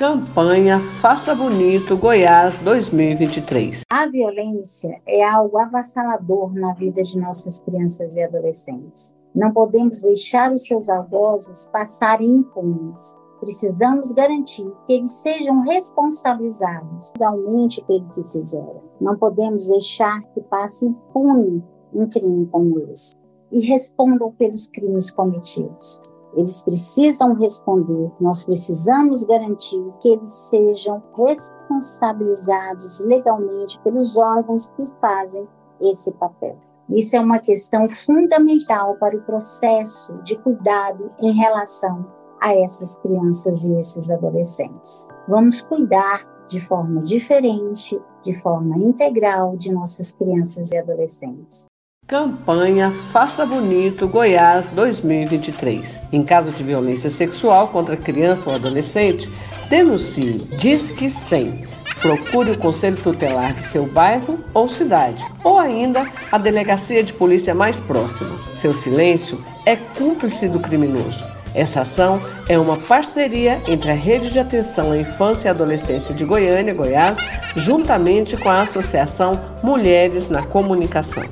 Campanha Faça Bonito Goiás 2023. A violência é algo avassalador na vida de nossas crianças e adolescentes. Não podemos deixar os seus algozes passarem impunes. Precisamos garantir que eles sejam responsabilizados legalmente pelo que fizeram. Não podemos deixar que passe impune um crime como esse e respondam pelos crimes cometidos. Eles precisam responder, nós precisamos garantir que eles sejam responsabilizados legalmente pelos órgãos que fazem esse papel. Isso é uma questão fundamental para o processo de cuidado em relação a essas crianças e esses adolescentes. Vamos cuidar de forma diferente, de forma integral de nossas crianças e adolescentes. Campanha Faça Bonito Goiás 2023. Em caso de violência sexual contra criança ou adolescente, denuncie Disque 100. Procure o conselho tutelar de seu bairro ou cidade, ou ainda a delegacia de polícia mais próxima. Seu silêncio é cúmplice do criminoso. Essa ação é uma parceria entre a Rede de Atenção à Infância e Adolescência de Goiânia, Goiás, juntamente com a Associação Mulheres na Comunicação.